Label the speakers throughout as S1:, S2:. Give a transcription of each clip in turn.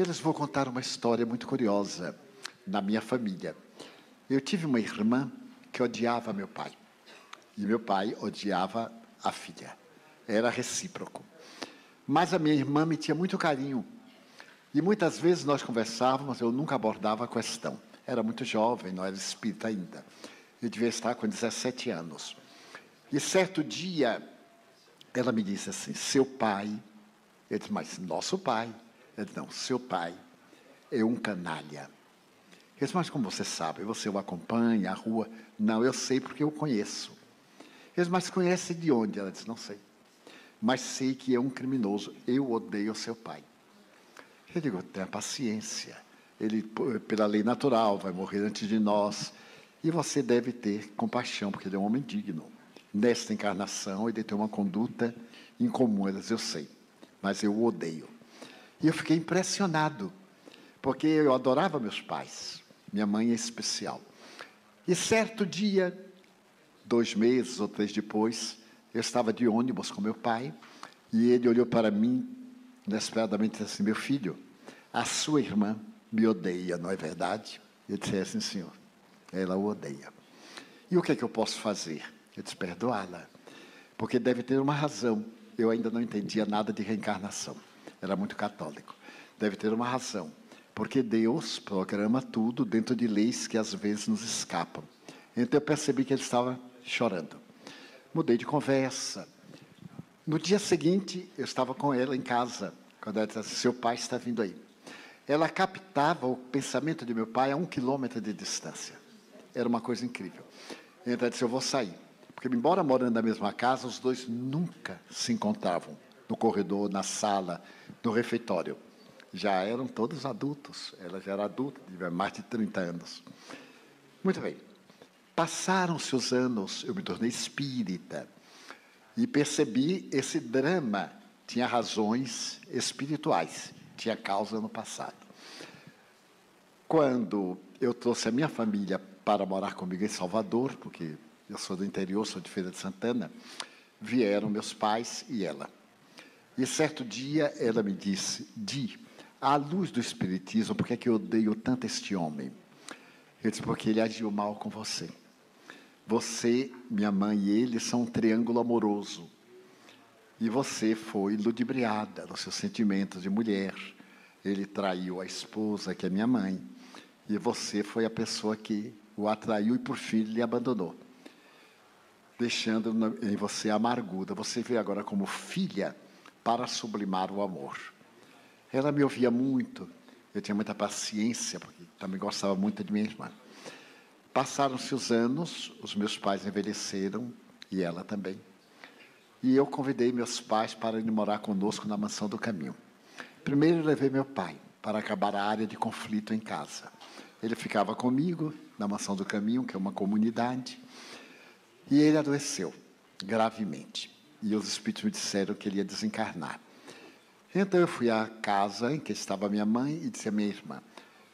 S1: Eles vão contar uma história muito curiosa na minha família. Eu tive uma irmã que odiava meu pai. E meu pai odiava a filha. Era recíproco. Mas a minha irmã me tinha muito carinho. E muitas vezes nós conversávamos, eu nunca abordava a questão. Era muito jovem, não era espírita ainda. Eu devia estar com 17 anos. E certo dia, ela me disse assim: Seu pai. Eu disse, mas nosso pai. Ele disse, não, seu pai é um canalha. Eu disse, mas como você sabe? Você o acompanha, a rua? Não, eu sei porque eu conheço. Eu disse, mas conhece de onde? Ela disse, não sei. Mas sei que é um criminoso. Eu odeio seu pai. Eu digo, tenha paciência. Ele, pela lei natural, vai morrer antes de nós. E você deve ter compaixão, porque ele é um homem digno. Nesta encarnação, ele tem uma conduta incomum. Ela diz, eu sei, mas eu o odeio. E eu fiquei impressionado, porque eu adorava meus pais. Minha mãe é especial. E certo dia, dois meses ou três depois, eu estava de ônibus com meu pai e ele olhou para mim inesperadamente e disse assim: Meu filho, a sua irmã me odeia, não é verdade? Eu disse: É sim, senhor. Ela o odeia. E o que é que eu posso fazer? Eu disse: Perdoá-la. Porque deve ter uma razão. Eu ainda não entendia nada de reencarnação. Era muito católico. Deve ter uma razão. Porque Deus programa tudo dentro de leis que às vezes nos escapam. Então eu percebi que ele estava chorando. Mudei de conversa. No dia seguinte, eu estava com ela em casa, quando ela disse: Seu pai está vindo aí. Ela captava o pensamento de meu pai a um quilômetro de distância. Era uma coisa incrível. Então ela disse: Eu vou sair. Porque, embora morando na mesma casa, os dois nunca se encontravam no corredor, na sala, no refeitório já eram todos adultos. Ela já era adulta, tinha mais de 30 anos. Muito bem. Passaram-se os anos, eu me tornei espírita e percebi esse drama tinha razões espirituais, tinha causa no passado. Quando eu trouxe a minha família para morar comigo em Salvador, porque eu sou do interior, sou de Feira de Santana, vieram meus pais e ela. E certo dia ela me disse: Di, à luz do Espiritismo, por que, é que eu odeio tanto este homem? Eu disse, porque ele agiu mal com você. Você, minha mãe e ele são um triângulo amoroso. E você foi ludibriada nos seus sentimentos de mulher. Ele traiu a esposa, que é minha mãe. E você foi a pessoa que o atraiu e, por fim, lhe abandonou. Deixando em você a amargura. Você veio agora como filha para sublimar o amor. Ela me ouvia muito, eu tinha muita paciência, porque também gostava muito de minha irmã. Passaram-se os anos, os meus pais envelheceram, e ela também. E eu convidei meus pais para ir morar conosco na mansão do caminho. Primeiro levei meu pai para acabar a área de conflito em casa. Ele ficava comigo na mansão do caminho, que é uma comunidade, e ele adoeceu gravemente. E os espíritos me disseram que ele ia desencarnar. Então eu fui à casa em que estava minha mãe e disse à minha irmã: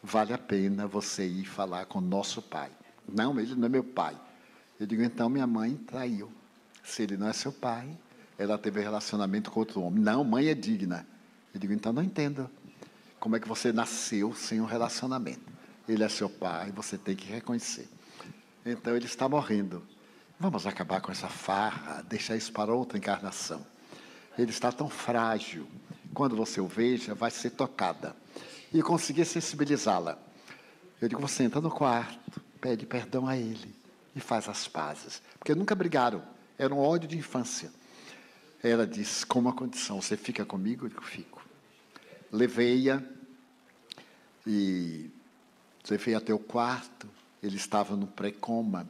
S1: vale a pena você ir falar com nosso pai. Não, ele não é meu pai. Eu digo: então minha mãe traiu. Se ele não é seu pai, ela teve relacionamento com outro homem. Não, mãe é digna. Eu digo: então não entendo. Como é que você nasceu sem um relacionamento? Ele é seu pai, você tem que reconhecer. Então ele está morrendo. Vamos acabar com essa farra, deixar isso para outra encarnação. Ele está tão frágil quando você o veja, vai ser tocada. E conseguir sensibilizá-la. Eu digo, você entra no quarto, pede perdão a ele e faz as pazes. Porque nunca brigaram, era um ódio de infância. Ela disse, com uma condição, você fica comigo? Eu digo, fico. Levei-a e levei até o quarto, ele estava no pré-coma.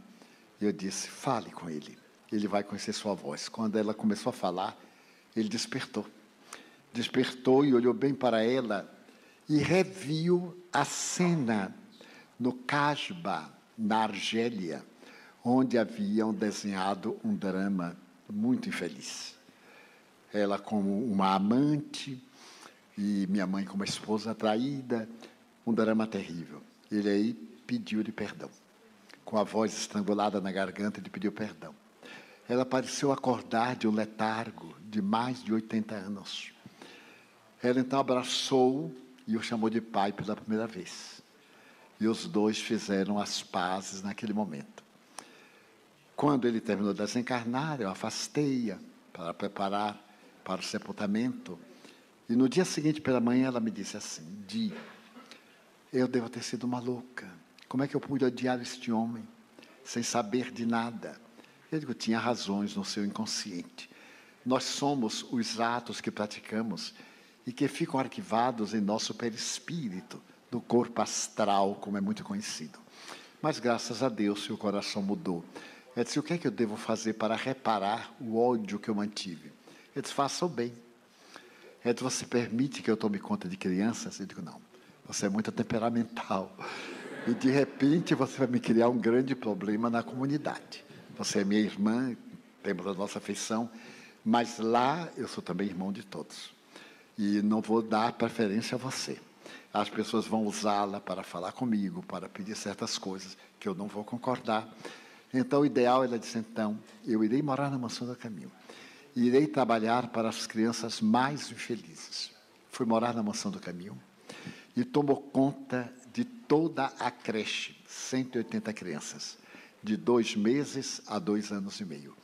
S1: Eu disse, fale com ele, ele vai conhecer sua voz. Quando ela começou a falar, ele despertou despertou e olhou bem para ela e reviu a cena no Casbah, na Argélia, onde haviam desenhado um drama muito infeliz. Ela como uma amante e minha mãe como esposa traída, um drama terrível. Ele aí pediu-lhe perdão. Com a voz estrangulada na garganta, ele pediu perdão. Ela pareceu acordar de um letargo de mais de 80 anos. Ela então abraçou e o chamou de pai pela primeira vez. E os dois fizeram as pazes naquele momento. Quando ele terminou de desencarnar, eu afastei-a para preparar para o sepultamento. E no dia seguinte, pela manhã, ela me disse assim: Di, eu devo ter sido uma louca. Como é que eu pude odiar este homem sem saber de nada? Eu digo: tinha razões no seu inconsciente. Nós somos os atos que praticamos e que ficam arquivados em nosso perispírito, no corpo astral, como é muito conhecido. Mas graças a Deus, seu coração mudou. Ele disse: O que é que eu devo fazer para reparar o ódio que eu mantive? Ele disse: Faça o bem. Ele disse: Você permite que eu tome conta de crianças? Eu digo: Não, você é muito temperamental. E de repente você vai me criar um grande problema na comunidade. Você é minha irmã, temos a nossa afeição, mas lá eu sou também irmão de todos. E não vou dar preferência a você. As pessoas vão usá-la para falar comigo, para pedir certas coisas que eu não vou concordar. Então, o ideal, ela disse, então, eu irei morar na mansão do caminho. Irei trabalhar para as crianças mais infelizes. Fui morar na mansão do caminho e tomou conta de toda a creche, 180 crianças, de dois meses a dois anos e meio.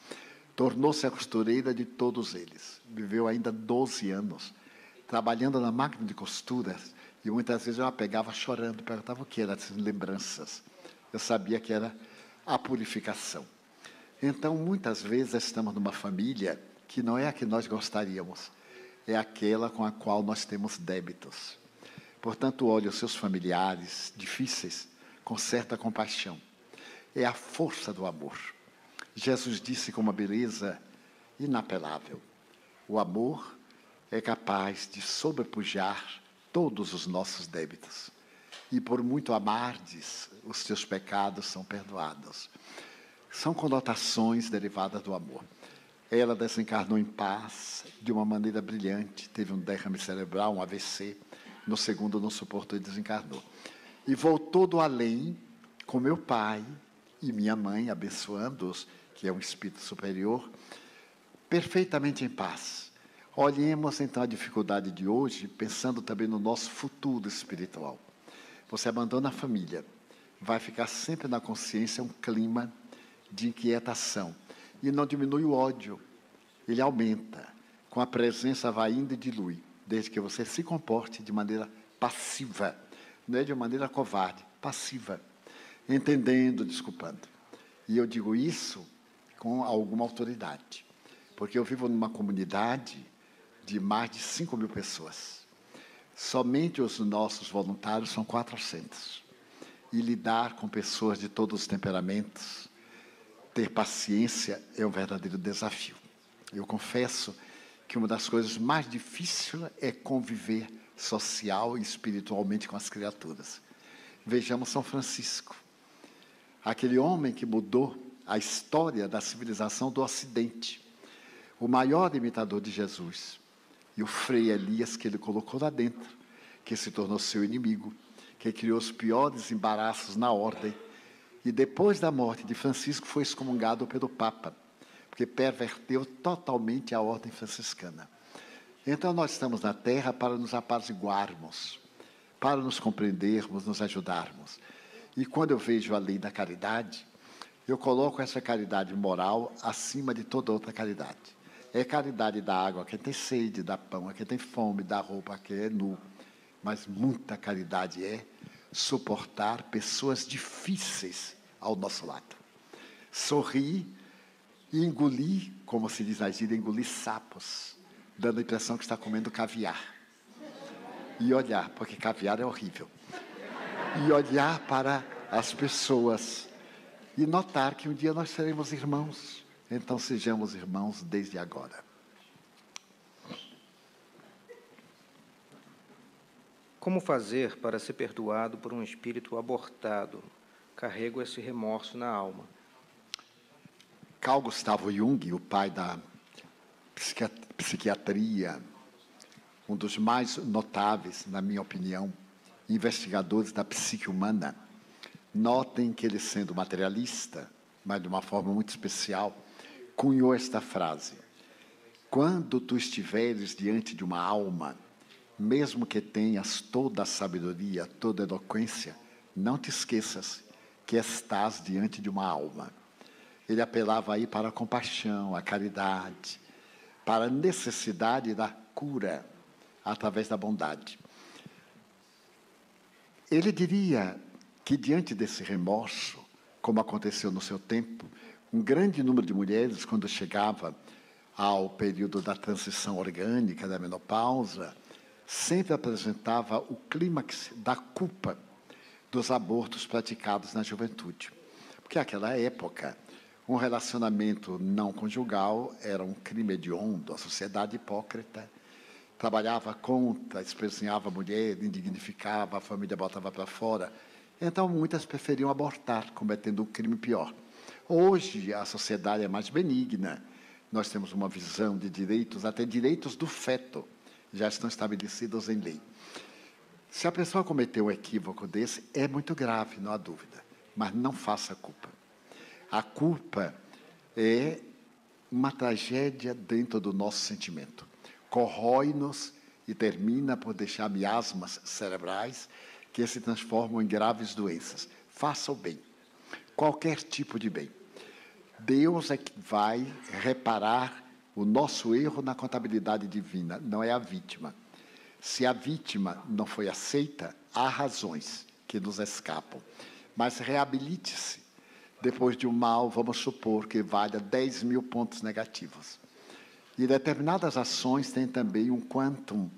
S1: Tornou-se a costureira de todos eles. Viveu ainda 12 anos, trabalhando na máquina de costuras, e muitas vezes eu a pegava chorando, perguntava o que era essas lembranças. Eu sabia que era a purificação. Então, muitas vezes estamos numa família que não é a que nós gostaríamos, é aquela com a qual nós temos débitos. Portanto, olhe os seus familiares difíceis com certa compaixão. É a força do amor. Jesus disse com uma beleza inapelável: o amor é capaz de sobrepujar todos os nossos débitos e por muito amardes, os teus pecados são perdoados. São conotações derivadas do amor. Ela desencarnou em paz, de uma maneira brilhante, teve um derrame cerebral, um AVC, no segundo não suportou e desencarnou. E voltou do além com meu pai e minha mãe, abençoando-os, que é um espírito superior, perfeitamente em paz. Olhemos então a dificuldade de hoje, pensando também no nosso futuro espiritual. Você abandona a família, vai ficar sempre na consciência um clima de inquietação. E não diminui o ódio, ele aumenta. Com a presença vai indo e dilui, desde que você se comporte de maneira passiva, não é de maneira covarde, passiva, entendendo, desculpando. E eu digo isso com alguma autoridade, porque eu vivo numa comunidade de mais de 5 mil pessoas. Somente os nossos voluntários são 400. E lidar com pessoas de todos os temperamentos, ter paciência é um verdadeiro desafio. Eu confesso que uma das coisas mais difíceis é conviver social e espiritualmente com as criaturas. Vejamos São Francisco, aquele homem que mudou a história da civilização do Ocidente, o maior imitador de Jesus e o Frei Elias que ele colocou lá dentro, que se tornou seu inimigo, que criou os piores embaraços na ordem. E depois da morte de Francisco foi excomungado pelo Papa, porque perverteu totalmente a ordem franciscana. Então nós estamos na Terra para nos apaziguarmos, para nos compreendermos, nos ajudarmos. E quando eu vejo a lei da caridade, eu coloco essa caridade moral acima de toda outra caridade. É caridade da água a quem tem sede, da pão a quem tem fome, da roupa a quem é nu. Mas muita caridade é suportar pessoas difíceis ao nosso lado. Sorrir e engolir, como se diz na gíria, engolir sapos, dando a impressão que está comendo caviar. E olhar, porque caviar é horrível. E olhar para as pessoas e notar que um dia nós seremos irmãos então sejamos irmãos desde agora.
S2: Como fazer para ser perdoado por um espírito abortado? Carrego esse remorso na alma.
S1: Carl Gustavo Jung, o pai da psiquiatria, um dos mais notáveis, na minha opinião, investigadores da psique humana, notem que ele, sendo materialista, mas de uma forma muito especial, cunhou esta frase: Quando tu estiveres diante de uma alma, mesmo que tenhas toda a sabedoria, toda a eloquência, não te esqueças que estás diante de uma alma. Ele apelava aí para a compaixão, a caridade, para a necessidade da cura através da bondade. Ele diria que diante desse remorso, como aconteceu no seu tempo, um grande número de mulheres, quando chegava ao período da transição orgânica, da menopausa, sempre apresentava o clímax da culpa dos abortos praticados na juventude. Porque naquela época, um relacionamento não conjugal era um crime hediondo, a sociedade hipócrita trabalhava contra, espezinhava a mulher, indignificava, a família botava para fora. Então, muitas preferiam abortar, cometendo um crime pior. Hoje, a sociedade é mais benigna. Nós temos uma visão de direitos, até direitos do feto, já estão estabelecidos em lei. Se a pessoa cometeu um equívoco desse, é muito grave, não há dúvida. Mas não faça culpa. A culpa é uma tragédia dentro do nosso sentimento. Corrói-nos e termina por deixar miasmas cerebrais que se transformam em graves doenças. Faça o bem. Qualquer tipo de bem. Deus é que vai reparar o nosso erro na contabilidade divina, não é a vítima. Se a vítima não foi aceita, há razões que nos escapam. Mas reabilite-se. Depois de um mal, vamos supor que valha 10 mil pontos negativos. E determinadas ações têm também um quantum.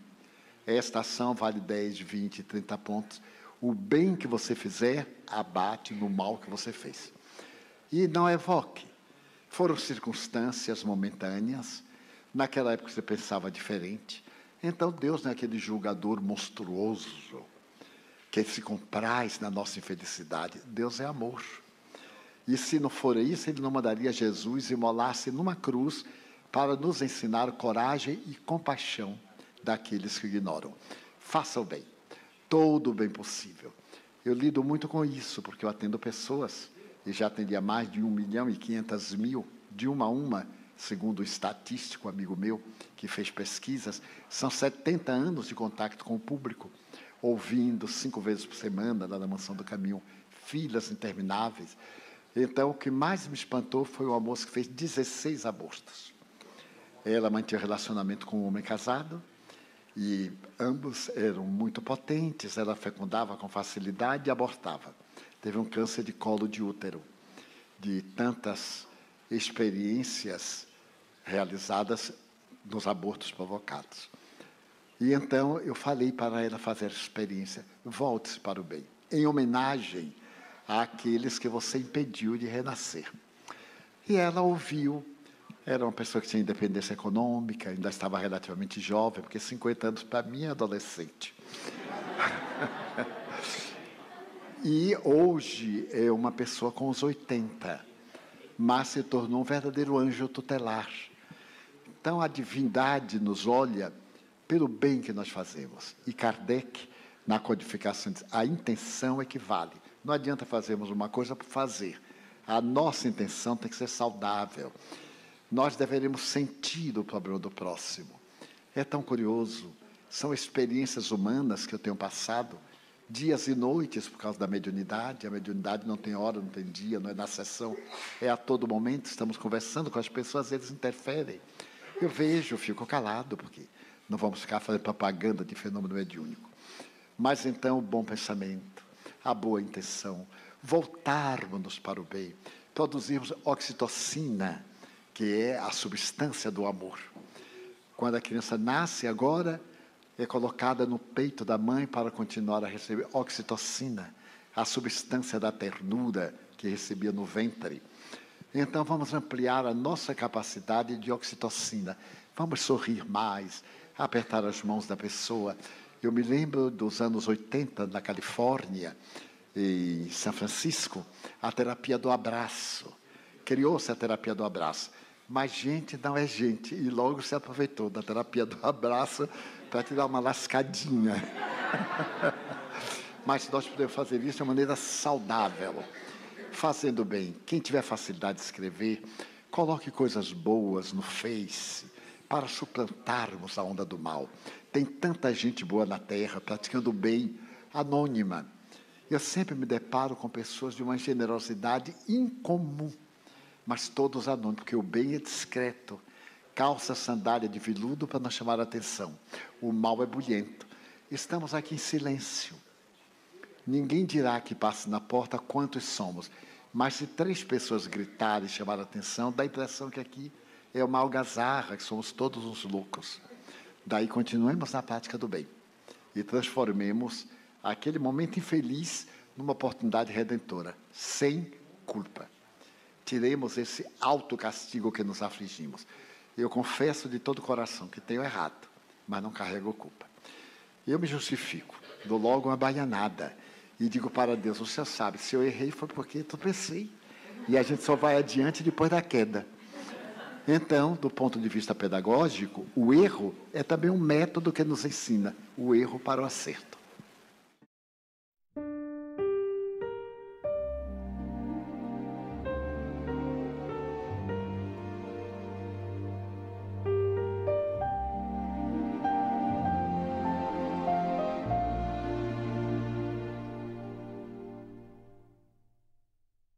S1: Esta ação vale 10, 20, 30 pontos. O bem que você fizer abate no mal que você fez. E não evoque. Foram circunstâncias momentâneas. Naquela época você pensava diferente. Então Deus não é aquele julgador monstruoso que se compraz na nossa infelicidade. Deus é amor. E se não for isso, Ele não mandaria Jesus imolar-se numa cruz para nos ensinar coragem e compaixão daqueles que ignoram. Faça o bem, todo o bem possível. Eu lido muito com isso, porque eu atendo pessoas e já atendia mais de 1 milhão e 500 mil, de uma a uma, segundo o estatístico amigo meu, que fez pesquisas, são 70 anos de contato com o público, ouvindo cinco vezes por semana lá na Mansão do Caminho, filas intermináveis. Então, o que mais me espantou foi uma moça que fez 16 abortos. Ela mantinha relacionamento com um homem casado, e ambos eram muito potentes, ela fecundava com facilidade e abortava. Teve um câncer de colo de útero, de tantas experiências realizadas nos abortos provocados. E então eu falei para ela fazer a experiência, volte-se para o bem, em homenagem àqueles que você impediu de renascer. E ela ouviu, era uma pessoa que tinha independência econômica, ainda estava relativamente jovem, porque 50 anos para mim é adolescente. E hoje é uma pessoa com os 80, mas se tornou um verdadeiro anjo tutelar. Então a divindade nos olha pelo bem que nós fazemos. E Kardec, na codificação, diz: a intenção é que vale. Não adianta fazermos uma coisa por fazer. A nossa intenção tem que ser saudável. Nós deveremos sentir o problema do próximo. É tão curioso. São experiências humanas que eu tenho passado dias e noites por causa da mediunidade. A mediunidade não tem hora, não tem dia, não é na sessão, é a todo momento. Estamos conversando com as pessoas, eles interferem. Eu vejo, fico calado, porque não vamos ficar fazendo propaganda de fenômeno mediúnico. Mas então o bom pensamento, a boa intenção, voltarmos para o bem, produzirmos oxitocina, que é a substância do amor. Quando a criança nasce agora, é colocada no peito da mãe para continuar a receber oxitocina, a substância da ternura que recebia no ventre. Então vamos ampliar a nossa capacidade de oxitocina. Vamos sorrir mais, apertar as mãos da pessoa. Eu me lembro dos anos 80 na Califórnia, em São Francisco, a terapia do abraço. Criou-se a terapia do abraço. Mas gente não é gente, e logo se aproveitou da terapia do abraço para te dar uma lascadinha. Mas nós podemos fazer isso de maneira saudável, fazendo bem. Quem tiver facilidade de escrever, coloque coisas boas no Face, para suplantarmos a onda do mal. Tem tanta gente boa na Terra, praticando o bem, anônima. Eu sempre me deparo com pessoas de uma generosidade incomum, mas todos anônimos, porque o bem é discreto. Calça sandália de veludo para não chamar a atenção. O mal é bulhento. Estamos aqui em silêncio. Ninguém dirá que passe na porta quantos somos. Mas se três pessoas gritarem e chamar a atenção, dá a impressão que aqui é uma algazarra, que somos todos uns loucos. Daí continuemos na prática do bem e transformemos aquele momento infeliz numa oportunidade redentora, sem culpa. Tiremos esse alto castigo que nos afligimos. Eu confesso de todo o coração que tenho errado, mas não carrego culpa. Eu me justifico, dou logo uma baianada e digo para Deus: O sabe, se eu errei foi porque tropecei. E a gente só vai adiante depois da queda. Então, do ponto de vista pedagógico, o erro é também um método que nos ensina o erro para o acerto.